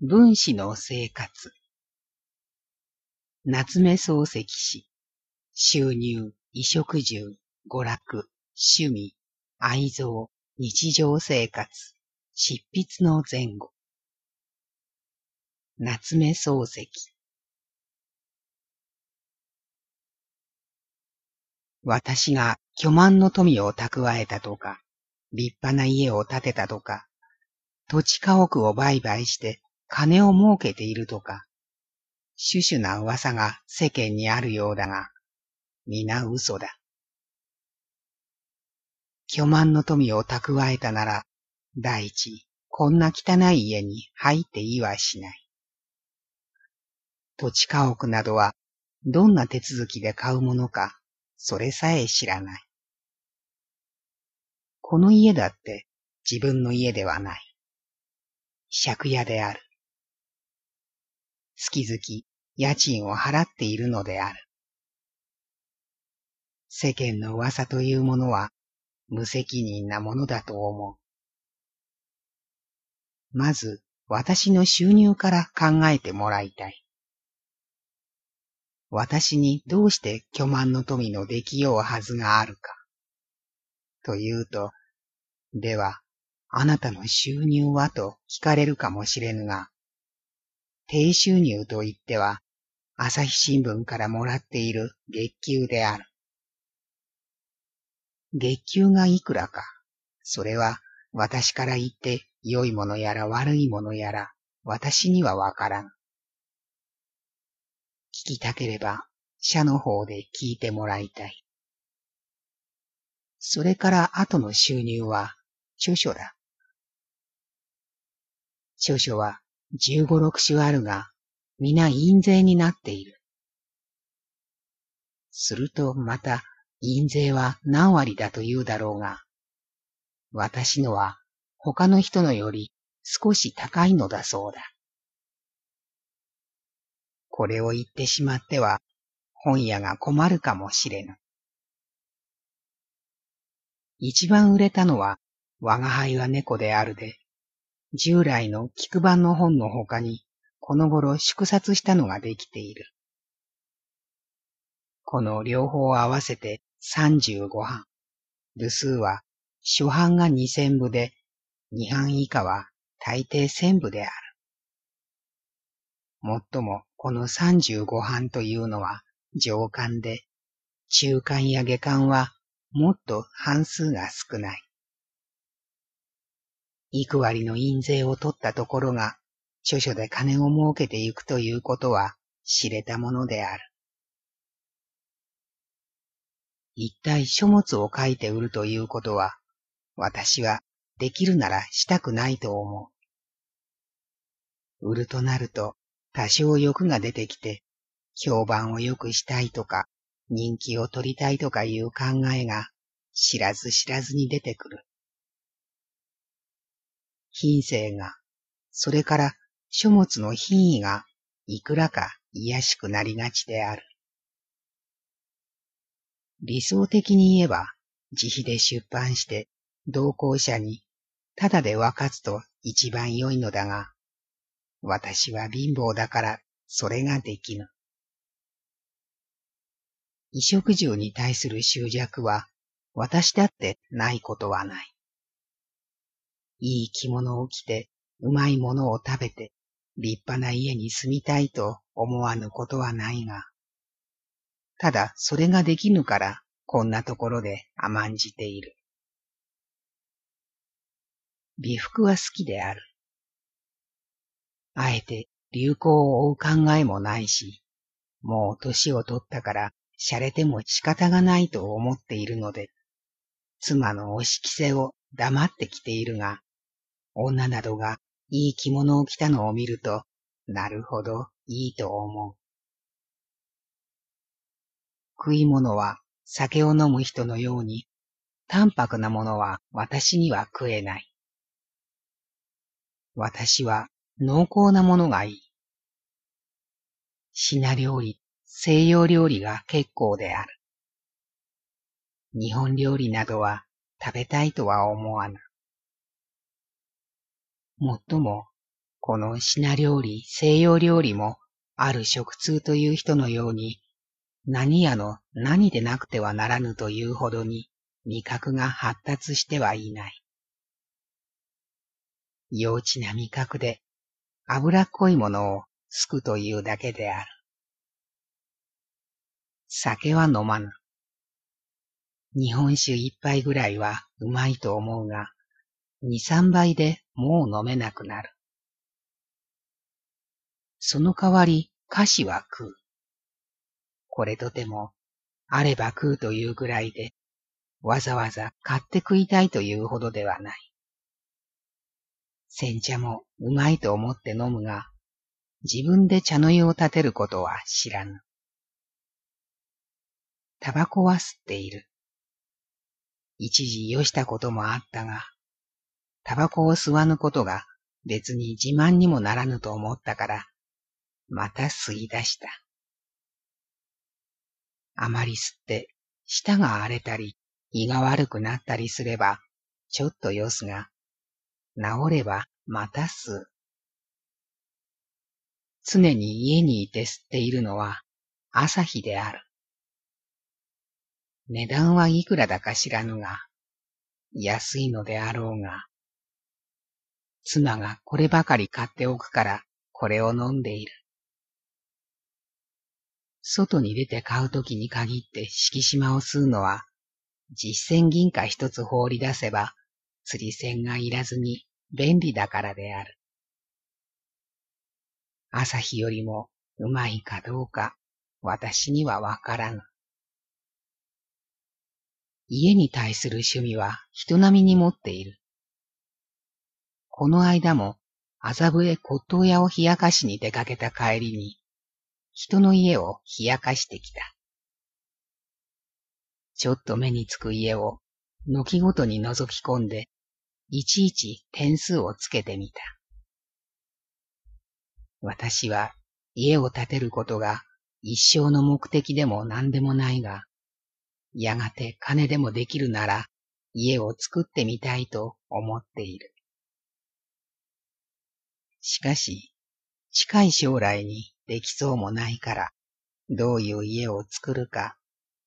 分子の生活。夏目漱石氏。収入、衣食住、娯楽、趣味、愛憎、日常生活、執筆の前後。夏目漱石。私が巨万の富を蓄えたとか、立派な家を建てたとか、土地家屋を売買して金を儲けているとか、種々な噂が世間にあるようだが、皆嘘だ。巨万の富を蓄えたなら、第一、こんな汚い家に入っていはしない。土地家屋などは、どんな手続きで買うものか、それさえ知らない。この家だって自分の家ではない。借家である。月々家賃を払っているのである。世間の噂というものは無責任なものだと思う。まず私の収入から考えてもらいたい。私にどうして巨万の富のできようはずがあるか。というと、では、あなたの収入はと聞かれるかもしれぬが、低収入と言っては、朝日新聞からもらっている月給である。月給がいくらか、それは私から言って良いものやら悪いものやら、私にはわからん。聞きたければ、社の方で聞いてもらいたい。それから後の収入は、著書だ。著書は十五六種あるが、皆印税になっている。するとまた、印税は何割だと言うだろうが、私のは他の人のより少し高いのだそうだ。これを言ってしまっては、本屋が困るかもしれぬ。一番売れたのは、我が輩は猫であるで、従来の菊版の本の他に、この頃縮刷したのができている。この両方合わせて35版。部数は初版が2000部で、2版以下は大抵1000部である。もっともこの35版というのは上巻で、中巻や下巻はもっと半数が少ない。幾割の印税を取ったところが、著書で金を儲けていくということは知れたものである。一体書物を書いて売るということは、私はできるならしたくないと思う。売るとなると多少欲が出てきて、評判を良くしたいとか、人気を取りたいとかいう考えが知らず知らずに出てくる。品性が、それから書物の品位がいくらか癒しくなりがちである。理想的に言えば、自費で出版して同行者にただで分かつと一番良いのだが、私は貧乏だからそれができぬ。衣食住に対する執着は私だってないことはない。いい着物を着て、うまいものを食べて、立派な家に住みたいと思わぬことはないが、ただそれができぬから、こんなところで甘んじている。美服は好きである。あえて流行を追う考えもないし、もう年を取ったから洒落ても仕方がないと思っているので、妻の押し着せを黙って着ているが、女などがいい着物を着たのを見ると、なるほど、いいと思う。食い物は酒を飲む人のように、淡白なものは私には食えない。私は濃厚なものがいい。品料理、西洋料理が結構である。日本料理などは食べたいとは思わぬ。もっとも、この品料理、西洋料理も、ある食通という人のように、何やの何でなくてはならぬというほどに、味覚が発達してはいない。幼稚な味覚で、脂っこいものをすくというだけである。酒は飲まぬ。日本酒一杯ぐらいはうまいと思うが、二三杯でもう飲めなくなる。その代わり菓子は食う。これとても、あれば食うというぐらいで、わざわざ買って食いたいというほどではない。煎茶もうまいと思って飲むが、自分で茶の湯を立てることは知らぬ。タバコは吸っている。一時よしたこともあったが、タバコを吸わぬことが別に自慢にもならぬと思ったから、また吸い出した。あまり吸って、舌が荒れたり、胃が悪くなったりすれば、ちょっとよすが、治ればまた吸う。常に家にいて吸っているのは朝日である。値段はいくらだか知らぬが、安いのであろうが、妻がこればかり買っておくからこれを飲んでいる。外に出て買うときに限って敷島を吸うのは、実践銀貨一つ放り出せば、釣り線がいらずに便利だからである。朝日よりもうまいかどうか、私にはわからぬ。家に対する趣味は人並みに持っている。この間も麻布へ骨董屋を冷やかしに出かけた帰りに、人の家を冷やかしてきた。ちょっと目につく家を軒ごとに覗き込んで、いちいち点数をつけてみた。私は家を建てることが一生の目的でも何でもないが、やがて金でもできるなら家を作ってみたいと思っている。しかし、近い将来にできそうもないから、どういう家を作るか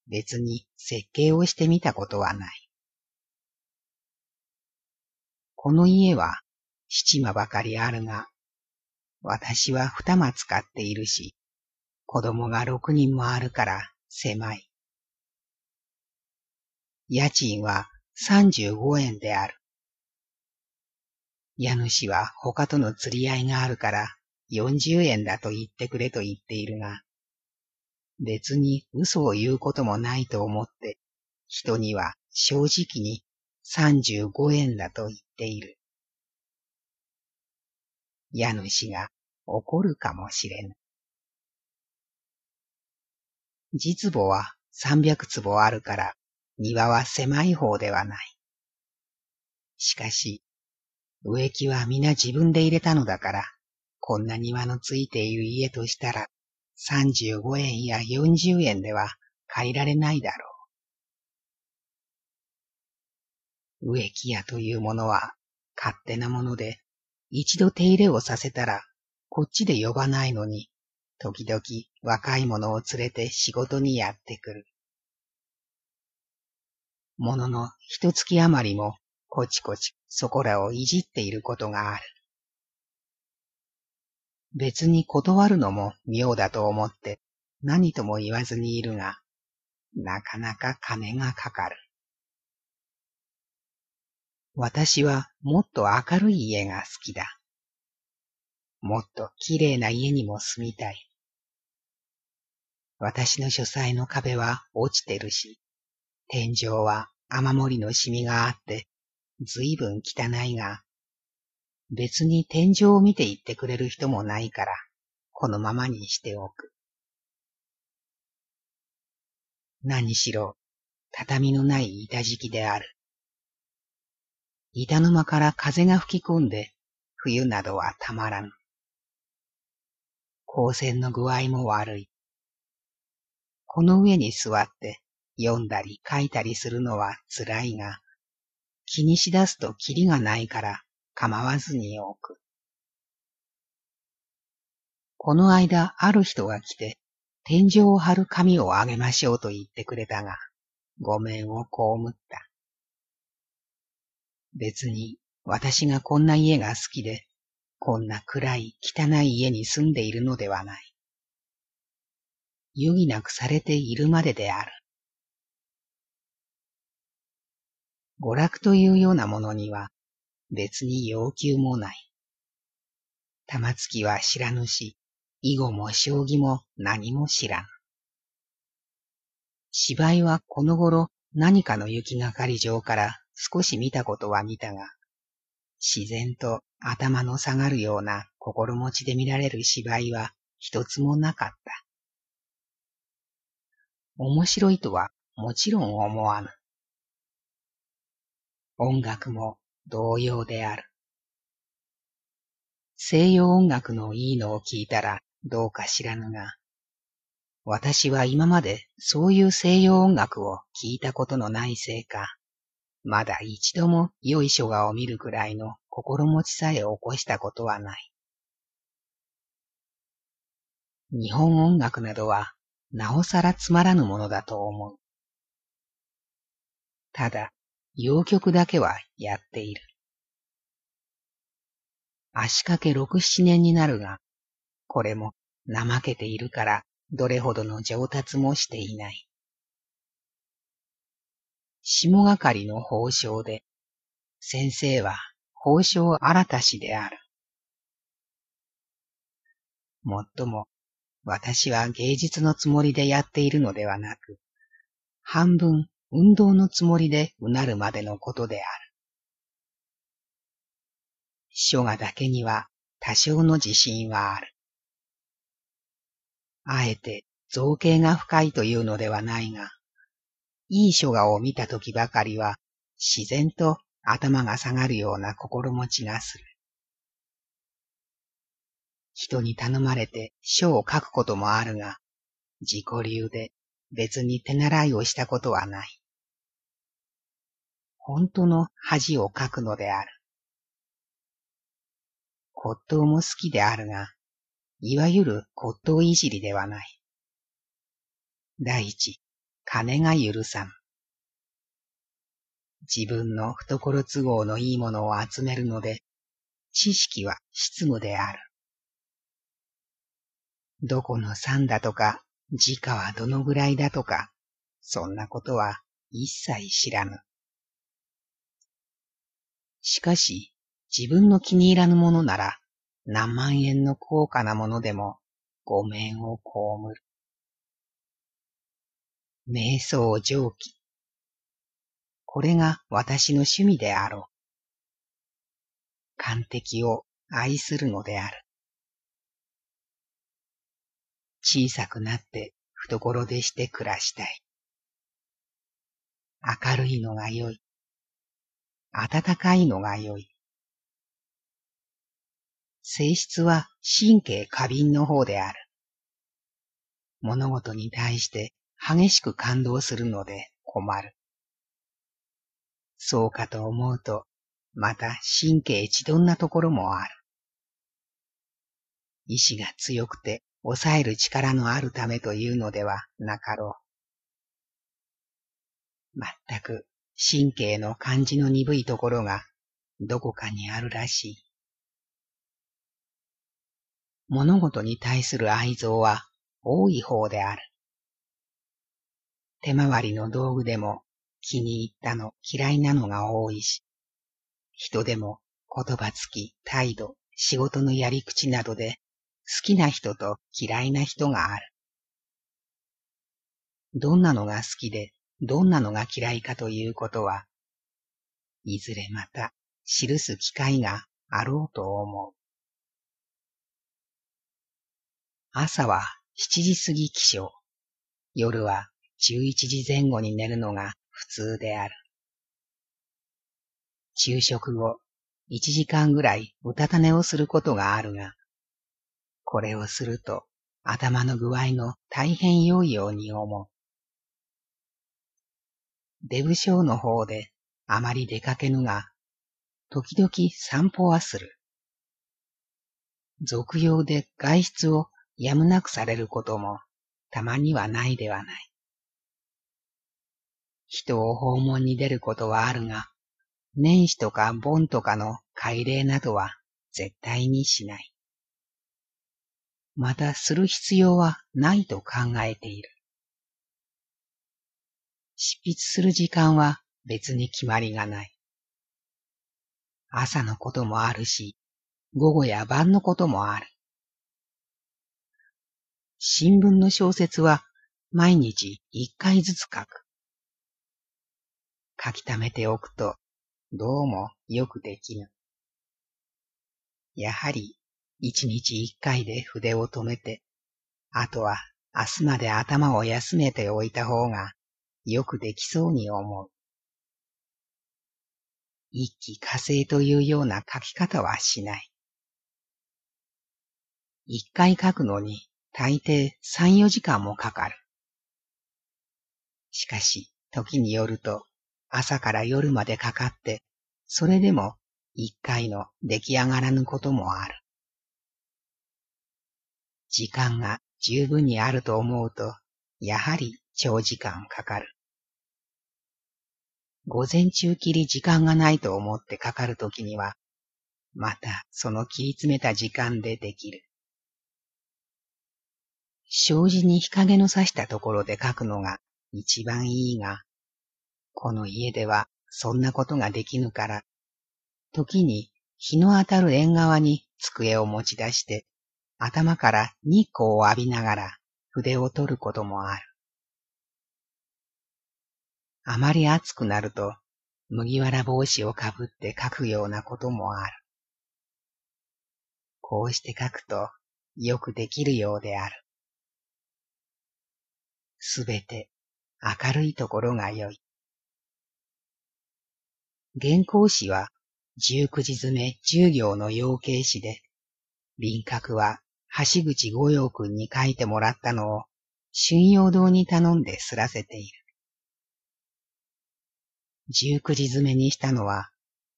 別に設計をしてみたことはない。この家は七間ばかりあるが、私は二間使っているし、子供が六人もあるから狭い。家賃は35円である。家主は他との釣り合いがあるから40円だと言ってくれと言っているが、別に嘘を言うこともないと思って、人には正直に35円だと言っている。家主が怒るかもしれぬ。実母は300坪あるから庭は狭い方ではない。しかし、植木は皆自分で入れたのだから、こんな庭のついている家としたら、35円や40円では借りられないだろう。植木屋というものは勝手なもので、一度手入れをさせたら、こっちで呼ばないのに、時々若い者を連れて仕事にやってくる。ものの一月余りもこちこちそこらをいじっていることがある。別に断るのも妙だと思って何とも言わずにいるが、なかなか金がかかる。私はもっと明るい家が好きだ。もっと綺麗な家にも住みたい。私の書斎の壁は落ちてるし、天井は雨漏りのシミがあって、ずいぶん汚いが、別に天井を見て言ってくれる人もないから、このままにしておく。何しろ、畳のない板敷きである。板の間から風が吹き込んで、冬などはたまらぬ。光線の具合も悪い。この上に座って読んだり書いたりするのは辛いが、気にしだすとキリがないから構わずに置く。この間ある人が来て、天井を張る紙をあげましょうと言ってくれたが、ごめんを被った。別に私がこんな家が好きで、こんな暗い汚い家に住んでいるのではない。余儀なくされているまでである。娯楽というようなものには別に要求もない。玉突きは知らぬし、囲碁も将棋も何も知らん。芝居はこの頃何かの雪がかり上から少し見たことは見たが、自然と頭の下がるような心持ちで見られる芝居は一つもなかった。面白いとはもちろん思わぬ。音楽も同様である。西洋音楽のいいのを聞いたらどうか知らぬが、私は今までそういう西洋音楽を聞いたことのないせいか、まだ一度も良い書画を見るくらいの心持ちさえ起こしたことはない。日本音楽などはなおさらつまらぬものだと思う。ただ、洋曲だけはやっている。足掛け六七年になるが、これも怠けているからどれほどの上達もしていない。下係の法章で、先生は法章新たしである。もっとも、私は芸術のつもりでやっているのではなく、半分運動のつもりでうなるまでのことである。書画だけには多少の自信はある。あえて造形が深いというのではないが、いい書画を見たときばかりは、自然と頭が下がるような心持ちがする。人に頼まれて書を書くこともあるが、自己流で別に手習いをしたことはない。本当の恥を書くのである。骨董も好きであるが、いわゆる骨董いじりではない。第一、金が許さん。自分の懐都合のいいものを集めるので、知識は執務である。どこの山だとか、時価はどのぐらいだとか、そんなことは一切知らぬ。しかし、自分の気に入らぬものなら、何万円の高価なものでも、ご面を被る。瞑想上記。これが私の趣味であろう。完璧を愛するのである。小さくなって懐でして暮らしたい。明るいのが良い。暖かいのが良い。性質は神経過敏の方である。物事に対して激しく感動するので困る。そうかと思うと、また神経一鈍なところもある。意志が強くて抑える力のあるためというのではなかろう。まったく神経の感じの鈍いところがどこかにあるらしい。物事に対する愛憎は多い方である。手回りの道具でも気に入ったの嫌いなのが多いし、人でも言葉つき、態度、仕事のやり口などで好きな人と嫌いな人がある。どんなのが好きでどんなのが嫌いかということは、いずれまた記す機会があろうと思う。朝は七時過ぎ起床、夜は11時前後に寝るのが普通である。昼食後、1時間ぐらいうたた寝をすることがあるが、これをすると頭の具合の大変良いように思う。デブ症の方であまり出かけぬが、時々散歩はする。俗用で外出をやむなくされることもたまにはないではない。人を訪問に出ることはあるが、年始とか盆とかの改礼などは絶対にしない。またする必要はないと考えている。執筆する時間は別に決まりがない。朝のこともあるし、午後や晩のこともある。新聞の小説は毎日一回ずつ書く。書き溜めておくとどうもよくできぬ。やはり一日一回で筆を止めて、あとは明日まで頭を休めておいた方がよくできそうに思う。一気火星というような書き方はしない。一回書くのに大抵三、四時間もかかる。しかし、時によると朝から夜までかかって、それでも一回の出来上がらぬこともある。時間が十分にあると思うと、やはり長時間かかる。午前中きり時間がないと思ってかかるときには、またその切り詰めた時間でできる。障子に日陰の差したところで書くのが一番いいが、この家ではそんなことができぬから、時に日の当たる縁側に机を持ち出して、頭から日光を浴びながら筆を取ることもある。あまり暑くなると麦わら帽子をかぶって書くようなこともある。こうして書くとよくできるようである。すべて明るいところが良い。原稿紙は十九字詰め十行の養鶏紙で、輪郭は橋口五葉くんに書いてもらったのを春陽堂に頼んですらせている。十九字詰めにしたのは、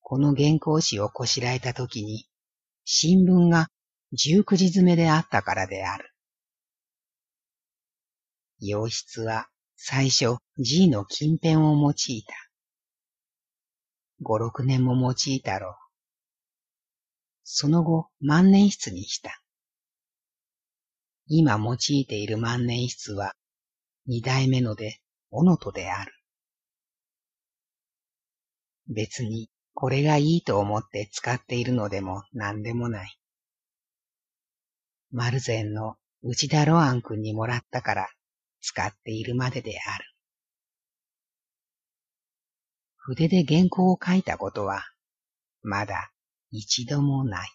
この原稿紙をこしらえたときに、新聞が十九字詰めであったからである。洋室は最初 G の近辺を用いた。五六年も用いたろう。その後万年筆にした。今用いている万年筆は二代目ので、おのとである。別にこれがいいと思って使っているのでも何でもない。マルゼンの内田ロアン君にもらったから使っているまでである。筆で原稿を書いたことはまだ一度もない。